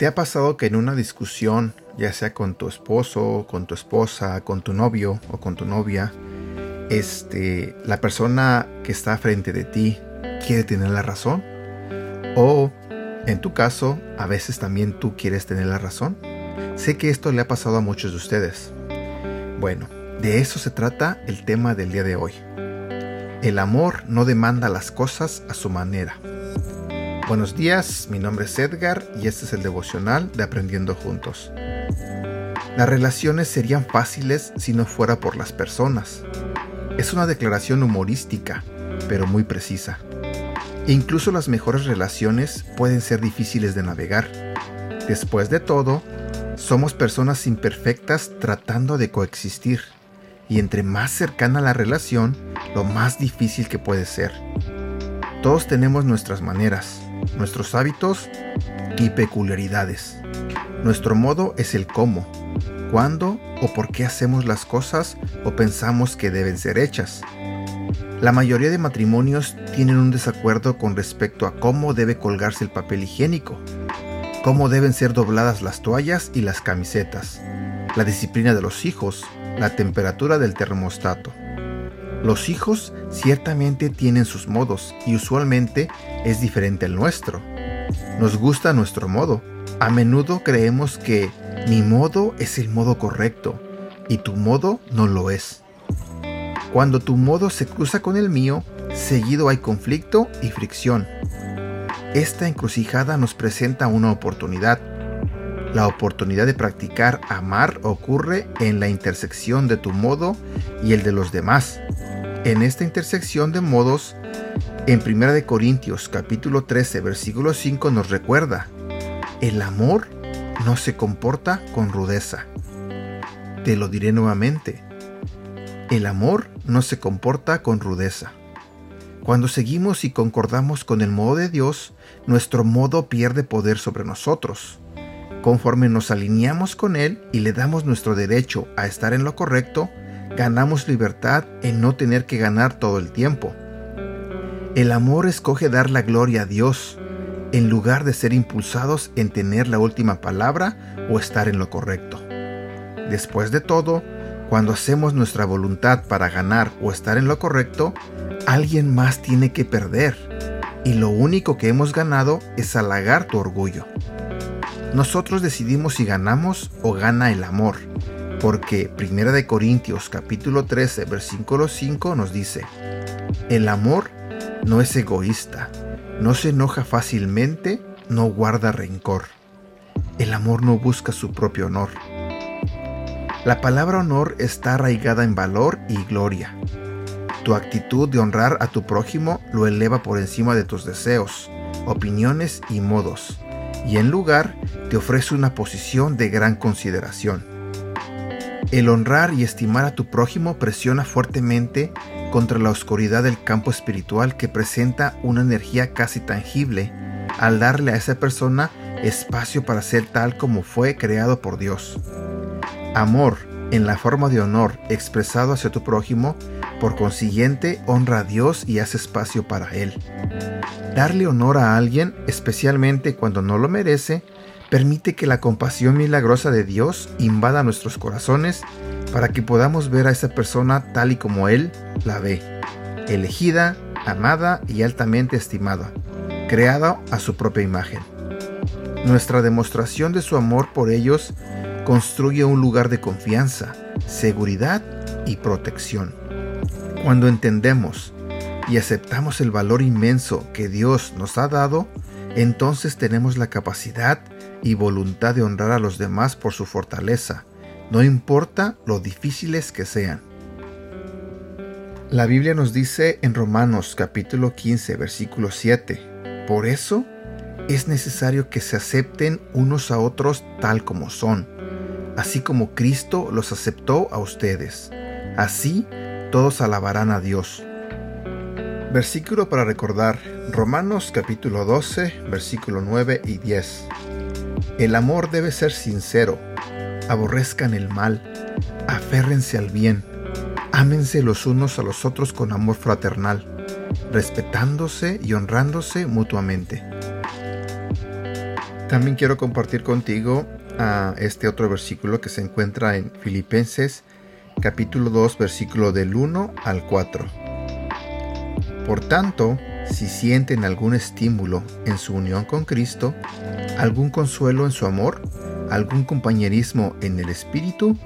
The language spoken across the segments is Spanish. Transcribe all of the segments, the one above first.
¿Te ha pasado que en una discusión, ya sea con tu esposo, con tu esposa, con tu novio o con tu novia, este, la persona que está frente de ti quiere tener la razón? O, en tu caso, a veces también tú quieres tener la razón. Sé que esto le ha pasado a muchos de ustedes. Bueno, de eso se trata el tema del día de hoy. El amor no demanda las cosas a su manera. Buenos días, mi nombre es Edgar y este es el devocional de Aprendiendo Juntos. Las relaciones serían fáciles si no fuera por las personas. Es una declaración humorística, pero muy precisa. E incluso las mejores relaciones pueden ser difíciles de navegar. Después de todo, somos personas imperfectas tratando de coexistir. Y entre más cercana la relación, lo más difícil que puede ser. Todos tenemos nuestras maneras, nuestros hábitos y peculiaridades. Nuestro modo es el cómo, cuándo o por qué hacemos las cosas o pensamos que deben ser hechas. La mayoría de matrimonios tienen un desacuerdo con respecto a cómo debe colgarse el papel higiénico, cómo deben ser dobladas las toallas y las camisetas, la disciplina de los hijos, la temperatura del termostato. Los hijos ciertamente tienen sus modos y usualmente es diferente al nuestro. Nos gusta nuestro modo. A menudo creemos que mi modo es el modo correcto y tu modo no lo es. Cuando tu modo se cruza con el mío, seguido hay conflicto y fricción. Esta encrucijada nos presenta una oportunidad. La oportunidad de practicar amar ocurre en la intersección de tu modo y el de los demás, en esta intersección de modos, en 1 Corintios capítulo 13 versículo 5 nos recuerda, el amor no se comporta con rudeza. Te lo diré nuevamente, el amor no se comporta con rudeza. Cuando seguimos y concordamos con el modo de Dios, nuestro modo pierde poder sobre nosotros. Conforme nos alineamos con Él y le damos nuestro derecho a estar en lo correcto, ganamos libertad en no tener que ganar todo el tiempo. El amor escoge dar la gloria a Dios en lugar de ser impulsados en tener la última palabra o estar en lo correcto. Después de todo, cuando hacemos nuestra voluntad para ganar o estar en lo correcto, alguien más tiene que perder, y lo único que hemos ganado es halagar tu orgullo. Nosotros decidimos si ganamos o gana el amor, porque 1 de Corintios capítulo 13 versículo 5 nos dice, el amor no es egoísta, no se enoja fácilmente, no guarda rencor. El amor no busca su propio honor. La palabra honor está arraigada en valor y gloria. Tu actitud de honrar a tu prójimo lo eleva por encima de tus deseos, opiniones y modos, y en lugar te ofrece una posición de gran consideración. El honrar y estimar a tu prójimo presiona fuertemente contra la oscuridad del campo espiritual que presenta una energía casi tangible al darle a esa persona espacio para ser tal como fue creado por Dios. Amor en la forma de honor expresado hacia tu prójimo, por consiguiente honra a Dios y hace espacio para Él. Darle honor a alguien, especialmente cuando no lo merece, Permite que la compasión milagrosa de Dios invada nuestros corazones para que podamos ver a esa persona tal y como Él la ve, elegida, amada y altamente estimada, creada a su propia imagen. Nuestra demostración de su amor por ellos construye un lugar de confianza, seguridad y protección. Cuando entendemos y aceptamos el valor inmenso que Dios nos ha dado, entonces tenemos la capacidad y voluntad de honrar a los demás por su fortaleza, no importa lo difíciles que sean. La Biblia nos dice en Romanos capítulo 15 versículo 7, por eso es necesario que se acepten unos a otros tal como son, así como Cristo los aceptó a ustedes. Así todos alabarán a Dios. Versículo para recordar, Romanos capítulo 12, versículo 9 y 10. El amor debe ser sincero, aborrezcan el mal, aférrense al bien, ámense los unos a los otros con amor fraternal, respetándose y honrándose mutuamente. También quiero compartir contigo a este otro versículo que se encuentra en Filipenses capítulo 2 versículo del 1 al 4. Por tanto, si sienten algún estímulo en su unión con Cristo, algún consuelo en su amor, algún compañerismo en el Espíritu,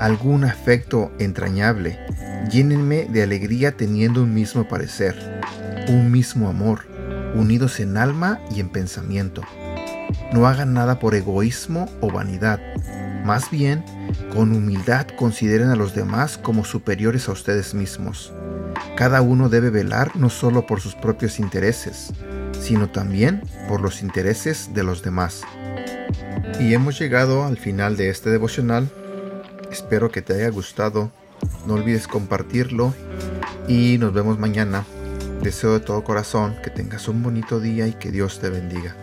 algún afecto entrañable, llénenme de alegría teniendo un mismo parecer, un mismo amor, unidos en alma y en pensamiento. No hagan nada por egoísmo o vanidad, más bien, con humildad consideren a los demás como superiores a ustedes mismos. Cada uno debe velar no solo por sus propios intereses, sino también por los intereses de los demás. Y hemos llegado al final de este devocional. Espero que te haya gustado. No olvides compartirlo y nos vemos mañana. Deseo de todo corazón que tengas un bonito día y que Dios te bendiga.